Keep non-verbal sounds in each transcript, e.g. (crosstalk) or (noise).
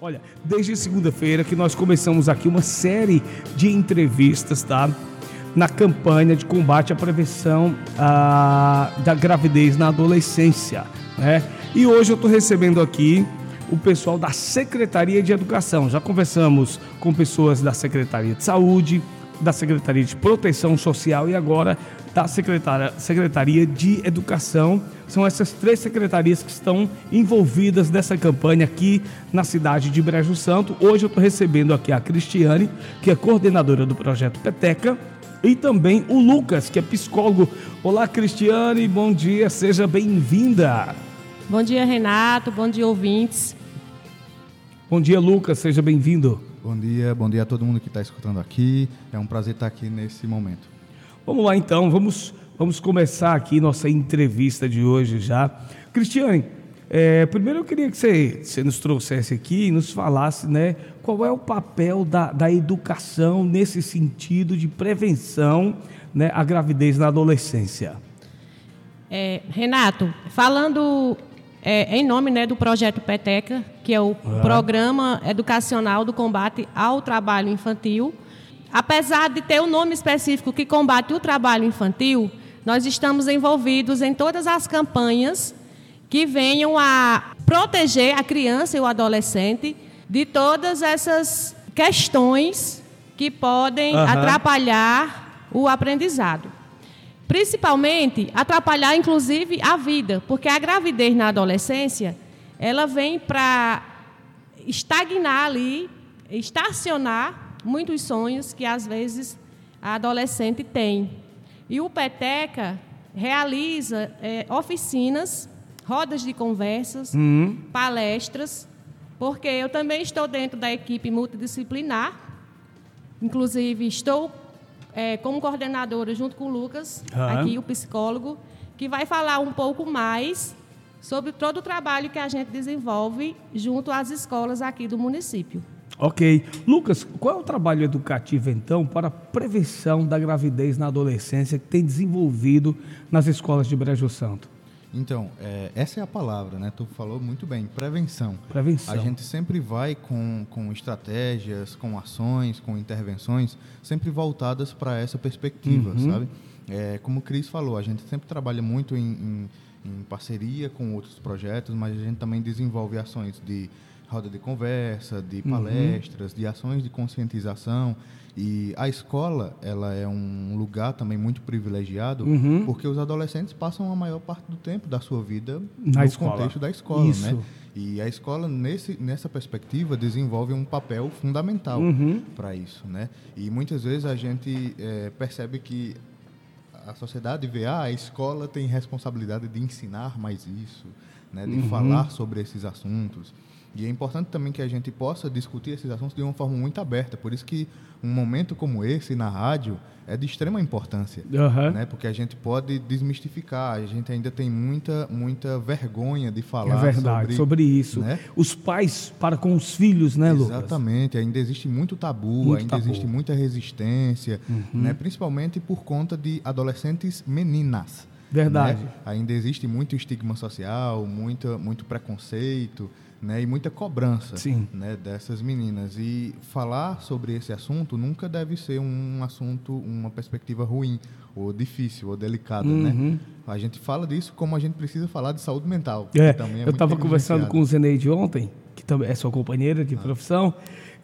Olha, desde segunda-feira que nós começamos aqui uma série de entrevistas, tá? Na campanha de combate à prevenção ah, da gravidez na adolescência, né? E hoje eu estou recebendo aqui o pessoal da Secretaria de Educação. Já conversamos com pessoas da Secretaria de Saúde, da Secretaria de Proteção Social e agora da Secretaria, Secretaria de Educação. São essas três secretarias que estão envolvidas nessa campanha aqui na cidade de Brejo Santo. Hoje eu estou recebendo aqui a Cristiane, que é coordenadora do projeto Peteca, e também o Lucas, que é psicólogo. Olá, Cristiane, bom dia, seja bem-vinda. Bom dia, Renato, bom dia, ouvintes. Bom dia, Lucas, seja bem-vindo. Bom dia, bom dia a todo mundo que está escutando aqui. É um prazer estar aqui nesse momento. Vamos lá então, vamos, vamos começar aqui nossa entrevista de hoje já. Cristiane, é, primeiro eu queria que você, você nos trouxesse aqui e nos falasse né, qual é o papel da, da educação nesse sentido de prevenção né, à gravidez na adolescência. É, Renato, falando é, em nome né, do projeto Peteca, que é o ah. Programa Educacional do Combate ao Trabalho Infantil. Apesar de ter o um nome específico que combate o trabalho infantil, nós estamos envolvidos em todas as campanhas que venham a proteger a criança e o adolescente de todas essas questões que podem uhum. atrapalhar o aprendizado. Principalmente atrapalhar, inclusive, a vida, porque a gravidez na adolescência ela vem para estagnar ali, estacionar muitos sonhos que às vezes a adolescente tem. E o Peteca realiza é, oficinas, rodas de conversas, uhum. palestras, porque eu também estou dentro da equipe multidisciplinar, inclusive estou é, como coordenadora, junto com o Lucas, uhum. aqui, o psicólogo, que vai falar um pouco mais sobre todo o trabalho que a gente desenvolve junto às escolas aqui do município. Ok. Lucas, qual é o trabalho educativo, então, para a prevenção da gravidez na adolescência que tem desenvolvido nas escolas de Brejo Santo? Então, é, essa é a palavra, né? Tu falou muito bem, prevenção. Prevenção. A gente sempre vai com, com estratégias, com ações, com intervenções, sempre voltadas para essa perspectiva, uhum. sabe? É, como o Cris falou, a gente sempre trabalha muito em, em, em parceria com outros projetos, mas a gente também desenvolve ações de roda de conversa, de uhum. palestras, uhum. de ações de conscientização. E a escola, ela é um lugar também muito privilegiado, uhum. porque os adolescentes passam a maior parte do tempo da sua vida Na no escola. contexto da escola, Isso. né? E a escola, nesse, nessa perspectiva, desenvolve um papel fundamental uhum. para isso, né? E muitas vezes a gente é, percebe que a sociedade vê, ah, a escola tem responsabilidade de ensinar mais isso, né? De uhum. falar sobre esses assuntos. E é importante também que a gente possa discutir esses assuntos de uma forma muito aberta. Por isso que um momento como esse na rádio é de extrema importância, uhum. né? Porque a gente pode desmistificar. A gente ainda tem muita, muita vergonha de falar. É verdade sobre, sobre isso. Né? Os pais para com os filhos, né, Lucas? Exatamente. Ainda existe muito tabu, muito ainda tabu. existe muita resistência, uhum. né? Principalmente por conta de adolescentes meninas. Verdade. Né? Ainda existe muito estigma social, muito, muito preconceito né, e muita cobrança né, dessas meninas. E falar sobre esse assunto nunca deve ser um assunto, uma perspectiva ruim, ou difícil, ou delicada. Né? Uhum. Né? A gente fala disso como a gente precisa falar de saúde mental. É, é eu estava conversando com o Zeneide ontem, também é sua companheira de profissão,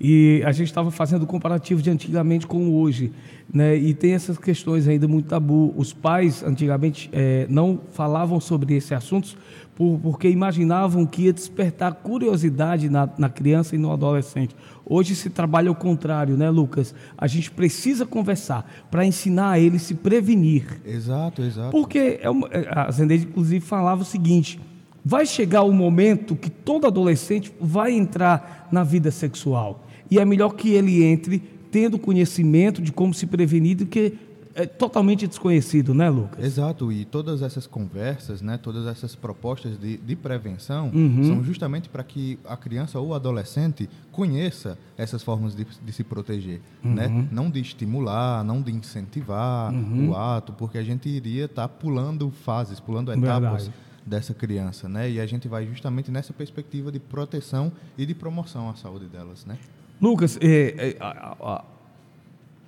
e a gente estava fazendo o comparativo de antigamente com hoje. Né? E tem essas questões ainda muito tabu. Os pais, antigamente, é, não falavam sobre esses assuntos por, porque imaginavam que ia despertar curiosidade na, na criança e no adolescente. Hoje se trabalha o contrário, né, Lucas? A gente precisa conversar para ensinar a ele se prevenir. Exato, exato. Porque é uma, é, a Zendeide, inclusive, falava o seguinte: vai chegar o momento que todo adolescente vai entrar na vida sexual. E é melhor que ele entre tendo conhecimento de como se prevenir do que é totalmente desconhecido, né, Lucas? Exato, e todas essas conversas, né, todas essas propostas de, de prevenção uhum. são justamente para que a criança ou o adolescente conheça essas formas de, de se proteger, uhum. né? Não de estimular, não de incentivar uhum. o ato, porque a gente iria estar tá pulando fases, pulando etapas. Verdade dessa criança, né? E a gente vai justamente nessa perspectiva de proteção e de promoção à saúde delas, né? Lucas, é, é, a, a,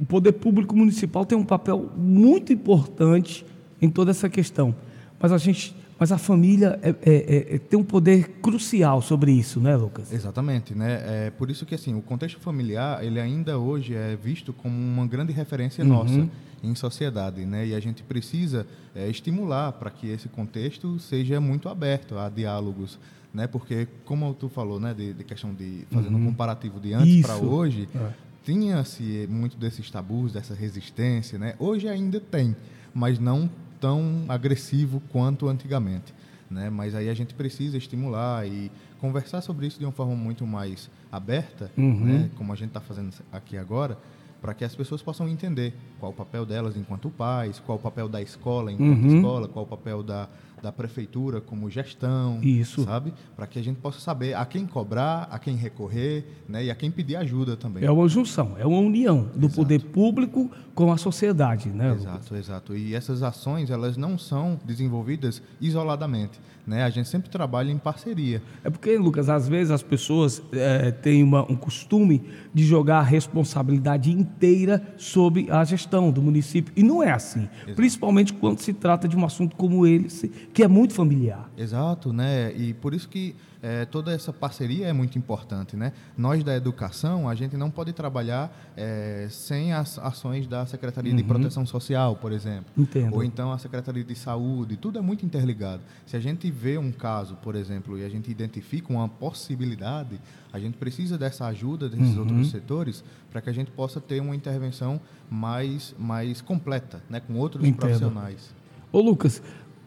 o poder público municipal tem um papel muito importante em toda essa questão, mas a gente mas a família é, é, é, é, tem um poder crucial sobre isso, né, Lucas? Exatamente, né? É por isso que assim o contexto familiar ele ainda hoje é visto como uma grande referência uhum. nossa em sociedade, né? E a gente precisa é, estimular para que esse contexto seja muito aberto a diálogos, né? Porque como tu falou, né, de, de questão de fazendo uhum. um comparativo de antes para hoje, é. tinha-se muito desses tabus, dessa resistência, né? Hoje ainda tem, mas não tão agressivo quanto antigamente. Né? Mas aí a gente precisa estimular e conversar sobre isso de uma forma muito mais aberta, uhum. né? como a gente está fazendo aqui agora, para que as pessoas possam entender qual o papel delas enquanto pais, qual o papel da escola enquanto uhum. escola, qual o papel da, da prefeitura como gestão, Isso. sabe? Para que a gente possa saber a quem cobrar, a quem recorrer, né? E a quem pedir ajuda também. É uma junção, é uma união do exato. poder público com a sociedade, né? Exato, Lucas? exato. E essas ações, elas não são desenvolvidas isoladamente, né? A gente sempre trabalha em parceria. É porque, Lucas, às vezes as pessoas é, têm uma, um costume de jogar a responsabilidade inteira sobre a gestão do município. E não é assim. Exato. Principalmente quando se trata de um assunto como esse, que é muito familiar. Exato, né? E por isso que é, toda essa parceria é muito importante, né? Nós da educação, a gente não pode trabalhar é, sem as ações da Secretaria uhum. de Proteção Social, por exemplo. Entendo. Ou então a Secretaria de Saúde, tudo é muito interligado. Se a gente vê um caso, por exemplo, e a gente identifica uma possibilidade, a gente precisa dessa ajuda desses uhum. outros setores para que a gente possa ter uma intervenção mais, mais completa, né? Com outros Entendo. profissionais. Ô Lucas,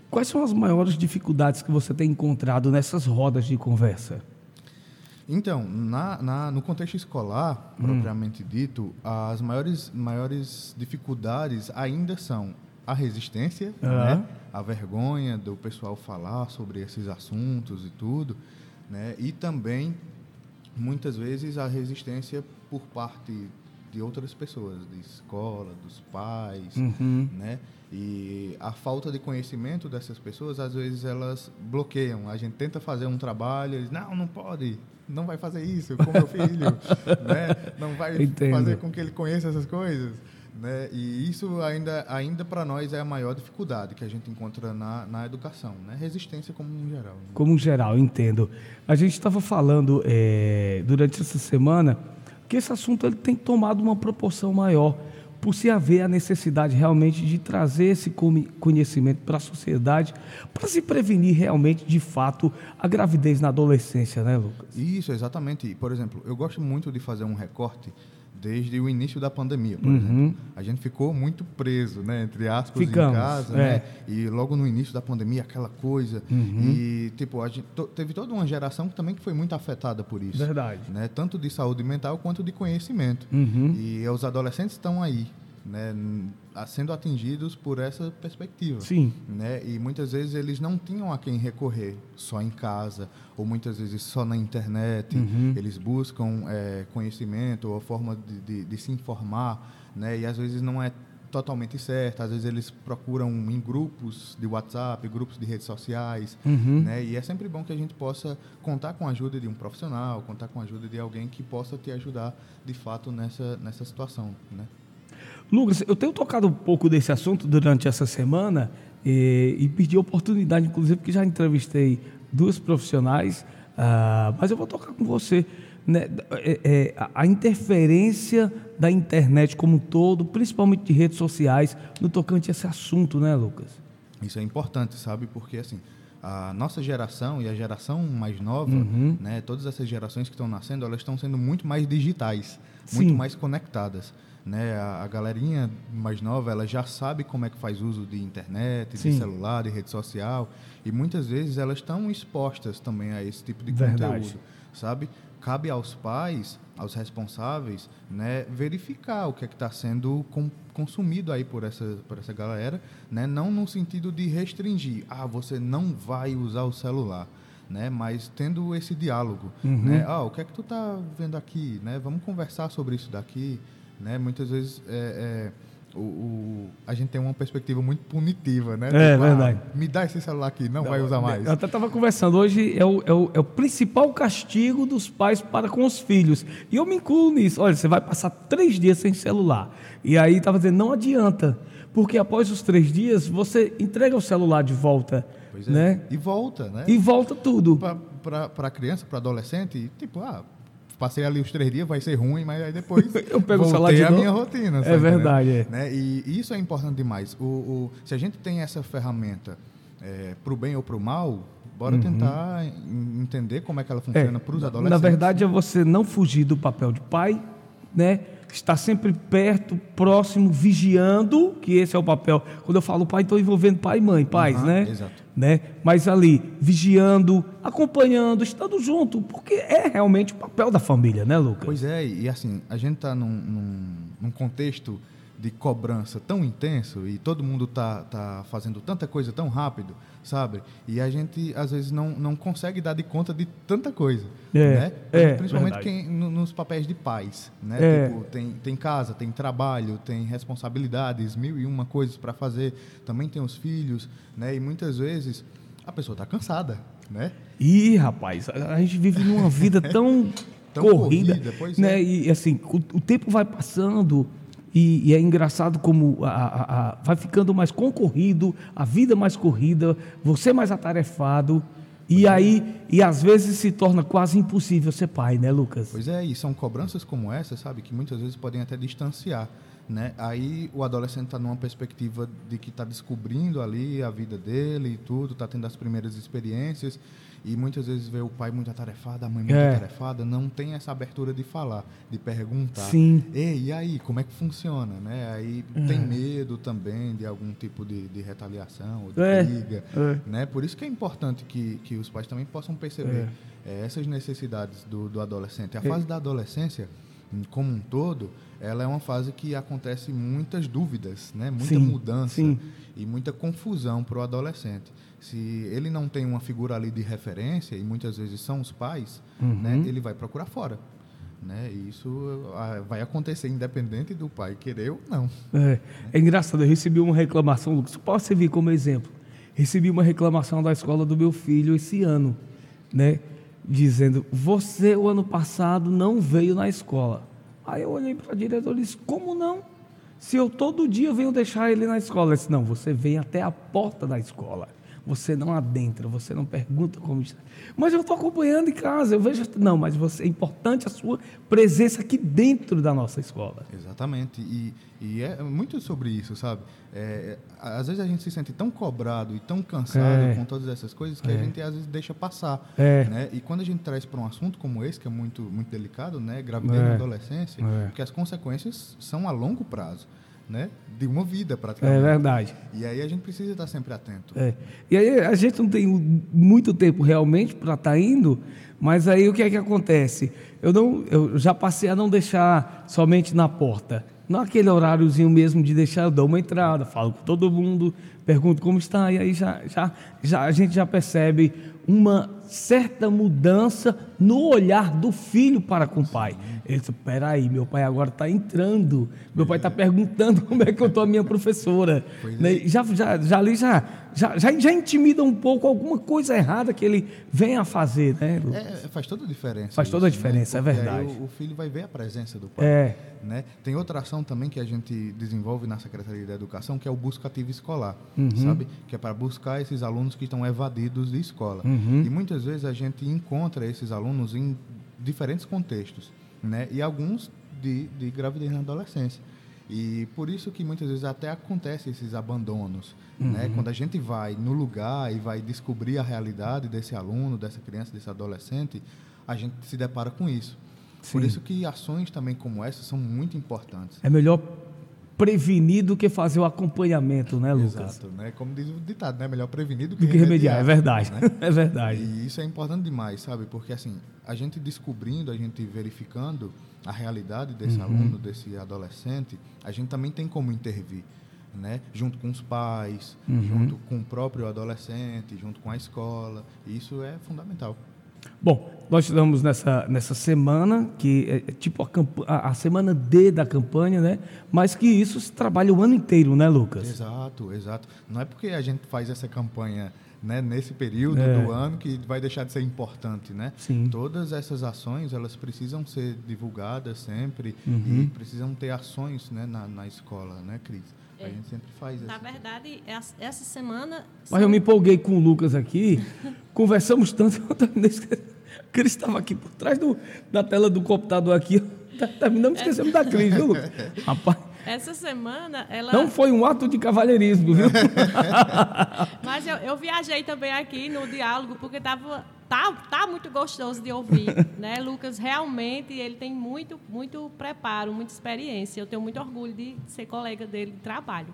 Quais são as maiores dificuldades que você tem encontrado nessas rodas de conversa? Então, na, na, no contexto escolar, hum. propriamente dito, as maiores, maiores dificuldades ainda são a resistência, uhum. né? a vergonha do pessoal falar sobre esses assuntos e tudo, né? e também, muitas vezes, a resistência por parte de outras pessoas, de escola, dos pais, uhum. né? E a falta de conhecimento dessas pessoas, às vezes elas bloqueiam. A gente tenta fazer um trabalho, eles, não, não pode, não vai fazer isso com meu filho, (laughs) né? Não vai Entendo. fazer com que ele conheça essas coisas. Né? E isso ainda, ainda para nós é a maior dificuldade que a gente encontra na, na educação, né? Resistência como um geral. Né? Como um geral, entendo. A gente estava falando é, durante essa semana que esse assunto ele tem tomado uma proporção maior por se haver a necessidade realmente de trazer esse conhecimento para a sociedade, para se prevenir realmente, de fato, a gravidez na adolescência, né, Lucas? Isso, exatamente. Por exemplo, eu gosto muito de fazer um recorte desde o início da pandemia, por uhum. exemplo. A gente ficou muito preso, né, entre aspas, Ficamos, em casa, né? é. né? E logo no início da pandemia, aquela coisa. Uhum. E, tipo, a gente teve toda uma geração que também que foi muito afetada por isso. Verdade. Né? Tanto de saúde mental quanto de conhecimento. Uhum. E os adolescentes estão aí, né, sendo atingidos por essa perspectiva. Sim. Né? E muitas vezes eles não tinham a quem recorrer, só em casa, ou muitas vezes só na internet. Uhum. Eles buscam é, conhecimento ou a forma de, de, de, se informar, né? e às vezes não é totalmente certo. Às vezes eles procuram em grupos de WhatsApp, grupos de redes sociais, uhum. né? E é sempre bom que a gente possa contar com a ajuda de um profissional, contar com a ajuda de alguém que possa te ajudar de fato nessa nessa situação, né? Lucas, eu tenho tocado um pouco desse assunto durante essa semana e, e pedi oportunidade, inclusive, porque já entrevistei duas profissionais, uh, mas eu vou tocar com você. Né, é, é, a interferência da internet como um todo, principalmente de redes sociais, no tocante a esse assunto, né, Lucas? Isso é importante, sabe? Porque, assim, a nossa geração e a geração mais nova, uhum. né, todas essas gerações que estão nascendo, elas estão sendo muito mais digitais, Sim. muito mais conectadas né? A, a, galerinha mais nova, ela já sabe como é que faz uso de internet, Sim. de celular, de rede social, e muitas vezes elas estão expostas também a esse tipo de Verdade. conteúdo, sabe? Cabe aos pais, aos responsáveis, né, verificar o que é que está sendo com, consumido aí por essa, por essa galera, né? Não no sentido de restringir, ah, você não vai usar o celular, né? Mas tendo esse diálogo, uhum. né? Ah, o que é que tu está vendo aqui, né? Vamos conversar sobre isso daqui, né? Muitas vezes é, é, o, o, a gente tem uma perspectiva muito punitiva, né? É, tipo, verdade. Ah, me dá esse celular aqui, não, não vai usar mais. Eu até estava conversando, hoje é o, é, o, é o principal castigo dos pais para com os filhos. E eu me incluo nisso. Olha, você vai passar três dias sem celular. E aí estava dizendo, não adianta. Porque após os três dias, você entrega o celular de volta. Pois é. Né? E volta, né? E volta tudo. Para a criança, para adolescente, tipo, ah, passei ali os três dias, vai ser ruim, mas aí depois (laughs) eu pego de a minha rotina. É verdade. É. Né? E, e, isso é importante demais. O, o, se a gente tem essa ferramenta é, para o bem ou para o mal, bora uhum. tentar entender como é que ela funciona é, para os adolescentes. Na verdade, é você não fugir do papel de pai, né? Estar sempre perto, próximo, vigiando, que esse é o papel. Quando eu falo pai, estou envolvendo pai e mãe, pais, uhum, né? Exato né? Mas ali, vigiando, acompanhando, estando junto, porque é realmente o papel da família, né, Lucas? Pois é, e assim, a gente está num, num, num, contexto de cobrança tão intenso e todo mundo tá, tá fazendo tanta coisa tão rápido, sabe? E a gente, às vezes, não, não consegue dar de conta de tanta coisa, é, né? É, Principalmente quem, nos papéis de pais, né? É. Tipo, tem, tem casa, tem trabalho, tem responsabilidades, mil e uma coisas para fazer. Também tem os filhos, né? E muitas vezes a pessoa está cansada, né? Ih, rapaz, a gente vive numa vida tão... (laughs) tão corrida, corrida né? É. E assim, o, o tempo vai passando, e, e, é engraçado como a, a, a, vai ficando mais concorrido, a vida mais corrida, você mais atarefado. E é. aí, e às vezes se torna quase impossível ser pai, né, Lucas? Pois é, e são cobranças como essa, sabe, que muitas vezes podem até distanciar. Né? Aí o adolescente está numa perspectiva de que está descobrindo ali a vida dele e tudo, está tendo as primeiras experiências e muitas vezes vê o pai muito atarefado, a mãe muito é. atarefada, não tem essa abertura de falar, de perguntar. Sim. Ei, e aí, como é que funciona? Né? Aí é. tem medo também de algum tipo de, de retaliação ou de é. briga. É. Né? Por isso que é importante que, que os pais também possam perceber é. É, essas necessidades do, do adolescente. A fase da adolescência, como um todo, ela é uma fase que acontece muitas dúvidas, né? muita sim, mudança sim. e muita confusão para o adolescente se ele não tem uma figura ali de referência, e muitas vezes são os pais, uhum. né, ele vai procurar fora. Né? E isso ah, vai acontecer independente do pai querer ou não. É, é engraçado, eu recebi uma reclamação, Lucas, posso servir como exemplo. Recebi uma reclamação da escola do meu filho esse ano, né? Dizendo, você o ano passado não veio na escola. Aí eu olhei para a diretora e disse, como não? Se eu todo dia venho deixar ele na escola. Ele disse, não, você vem até a porta da escola você não adentra, você não pergunta como está. Mas eu estou acompanhando em casa, eu vejo. Não, mas você, é importante a sua presença aqui dentro da nossa escola. Exatamente. E, e é muito sobre isso, sabe? É, às vezes a gente se sente tão cobrado e tão cansado é. com todas essas coisas que é. a gente às vezes deixa passar. É. Né? E quando a gente traz para um assunto como esse, que é muito, muito delicado, né? gravidez na é. adolescência, é. porque as consequências são a longo prazo né, de uma vida praticamente. É verdade. E aí a gente precisa estar sempre atento. É. E aí a gente não tem muito tempo realmente para estar tá indo, mas aí o que é que acontece? Eu não, eu já passei a não deixar somente na porta. Naquele horáriozinho mesmo de deixar, eu dou uma entrada, falo com todo mundo, pergunto como está, e aí já, já, já, a gente já percebe uma certa mudança no olhar do filho para com o pai. Ele disse: peraí, meu pai agora está entrando, meu pai está perguntando (laughs) como é que eu estou a minha professora. Né? É. Já, já, já ali já, já, já, intimida um pouco alguma coisa errada que ele vem a fazer. Né, é, faz toda a diferença. Faz isso, toda a né? diferença, né? é verdade. O, o, filho vai ver a presença do pai. É. Né? Tem outra ação também que a gente desenvolve na Secretaria da Educação, que é o Busca Ativo Escolar, uhum. sabe? Que é para buscar esses alunos que estão evadidos de escola. Uhum. E muitas vezes a gente encontra esses alunos em diferentes contextos, né? E alguns de, de gravidez na adolescência. E por isso que muitas vezes até acontecem esses abandonos, né? uhum. né? Quando a gente vai no lugar e vai descobrir a realidade desse aluno, dessa criança, desse adolescente, a gente se depara com isso. Sim. Por isso que ações também como essa são muito importantes. É melhor prevenir do que fazer o acompanhamento, né, Lucas? Exato, né? Como diz o ditado, né? Melhor prevenir do que, do que remediar. remediar. É verdade, né? (laughs) é verdade. E isso é importante demais, sabe? Porque assim, a gente descobrindo, a gente verificando a realidade desse uhum. aluno, desse adolescente, a gente também tem como intervir. Né? junto com os pais, uhum. junto com o próprio adolescente, junto com a escola. E isso é fundamental. Bom, nós estamos nessa, nessa semana, que é, é tipo a, a, semana D da campanha, né? Mas que isso se trabalha o ano inteiro, né, Lucas? Exato, exato. Não é porque a gente faz essa campanha né, nesse período é. do ano que vai deixar de ser importante, né? Sim. Todas essas ações, elas precisam ser divulgadas sempre uhum. e precisam ter ações né, na, na escola, né, Cris? É. A gente sempre faz Na verdade, essa semana... Mas eu me empolguei com o Lucas aqui, conversamos tanto, também (laughs) Cris estava aqui por trás do, da tela do computador aqui, terminamos esquecendo da Cris, viu, Lucas? (laughs) Rapaz... Essa semana ela. Não foi um ato de cavalheirismo, viu? (laughs) Mas eu, eu, viajei também aqui no diálogo, porque tava, tá, tá muito gostoso de ouvir. (laughs) Né? Lucas realmente ele tem muito, muito preparo, muita experiência. Eu tenho muito orgulho de ser colega dele de trabalho.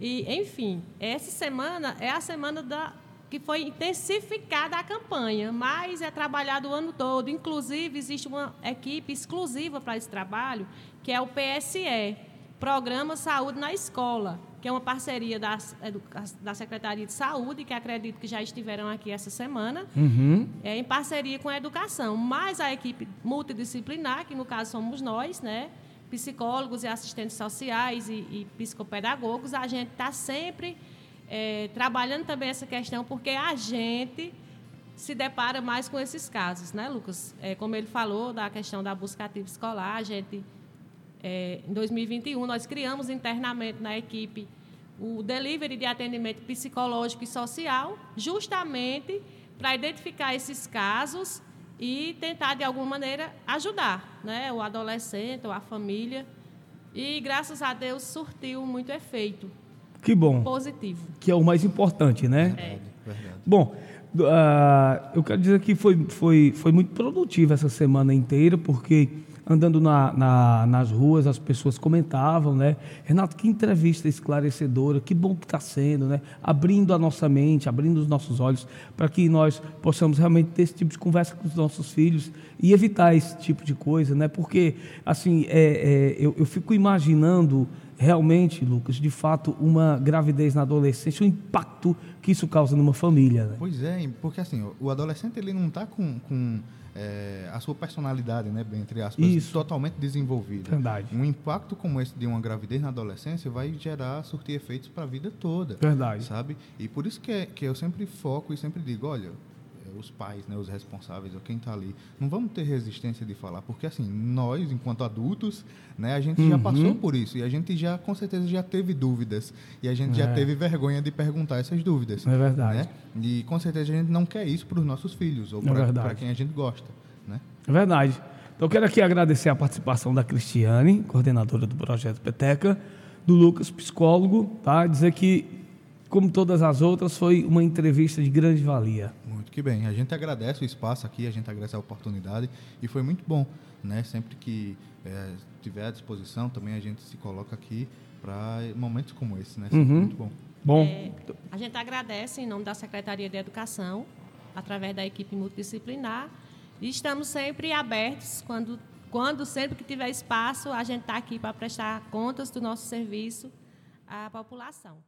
E, enfim, essa semana é a semana da, que foi intensificada a campanha, mas é trabalhado o ano todo. Inclusive, existe uma equipe exclusiva para esse trabalho, que é o PSE, Programa Saúde na Escola, que é uma parceria da, da Secretaria de Saúde, que acredito que já estiveram aqui essa semana, uhum. é, em parceria com a educação. Mas a equipe multidisciplinar, que no caso somos nós, né? psicólogos e assistentes sociais e, e psicopedagogos, a gente está sempre é, trabalhando também essa questão, porque a gente se depara mais com esses casos, né, Lucas? É, como ele falou da questão da busca ativa escolar, a gente é, em 2021, nós criamos internamente na equipe o delivery de atendimento psicológico e social, justamente para identificar esses casos e tentar, de alguma maneira, ajudar né, o adolescente ou a família. E, graças a Deus, surtiu muito efeito. Que bom. Positivo. Que é o mais importante, né? É. Verdade. Bom, uh, eu quero dizer que foi, foi, foi muito produtiva essa semana inteira, porque andando na, na, nas ruas, as pessoas comentavam, né? Renato, que entrevista esclarecedora, que bom que está sendo, né? Abrindo a nossa mente, abrindo os nossos olhos, para que nós possamos realmente ter esse tipo de conversa com os nossos filhos e evitar esse tipo de coisa, né? Porque, assim, é, é, eu, eu fico imaginando realmente, Lucas, de fato, uma gravidez na adolescência, o impacto que isso causa numa família. Né? Pois é, porque assim, o adolescente ele não está com, com é, a sua personalidade, né, entre aspas, Isso. totalmente desenvolvida. Verdade. Um impacto como esse de uma gravidez na adolescência vai gerar, surtir efeitos para a vida toda. Verdade. Sabe? E por isso que, é, que eu sempre foco e sempre digo, olha, os pais, né, os responsáveis, ou quem está ali, não vamos ter resistência de falar, porque assim, nós, enquanto adultos, né, a gente uhum. já passou por isso e a gente já, com certeza, já teve dúvidas e a gente é. já teve vergonha de perguntar essas dúvidas. É verdade. Né? E com certeza a gente não quer isso para os nossos filhos ou é para quem a gente gosta. Né? É verdade. Então, quero aqui agradecer a participação da Cristiane, coordenadora do projeto Peteca, do Lucas, psicólogo, tá? Dizer que, como todas as outras, foi uma entrevista de grande valia. Que bem, a gente agradece o espaço aqui, a gente agradece a oportunidade e foi muito bom, né? Sempre que é, tiver à disposição, também a gente se coloca aqui para momentos como esse, né? Uhum. Muito bom. Bom. É, a gente agradece em nome da Secretaria de Educação, através da equipe multidisciplinar, e estamos sempre abertos quando, quando sempre que tiver espaço, a gente está aqui para prestar contas do nosso serviço à população.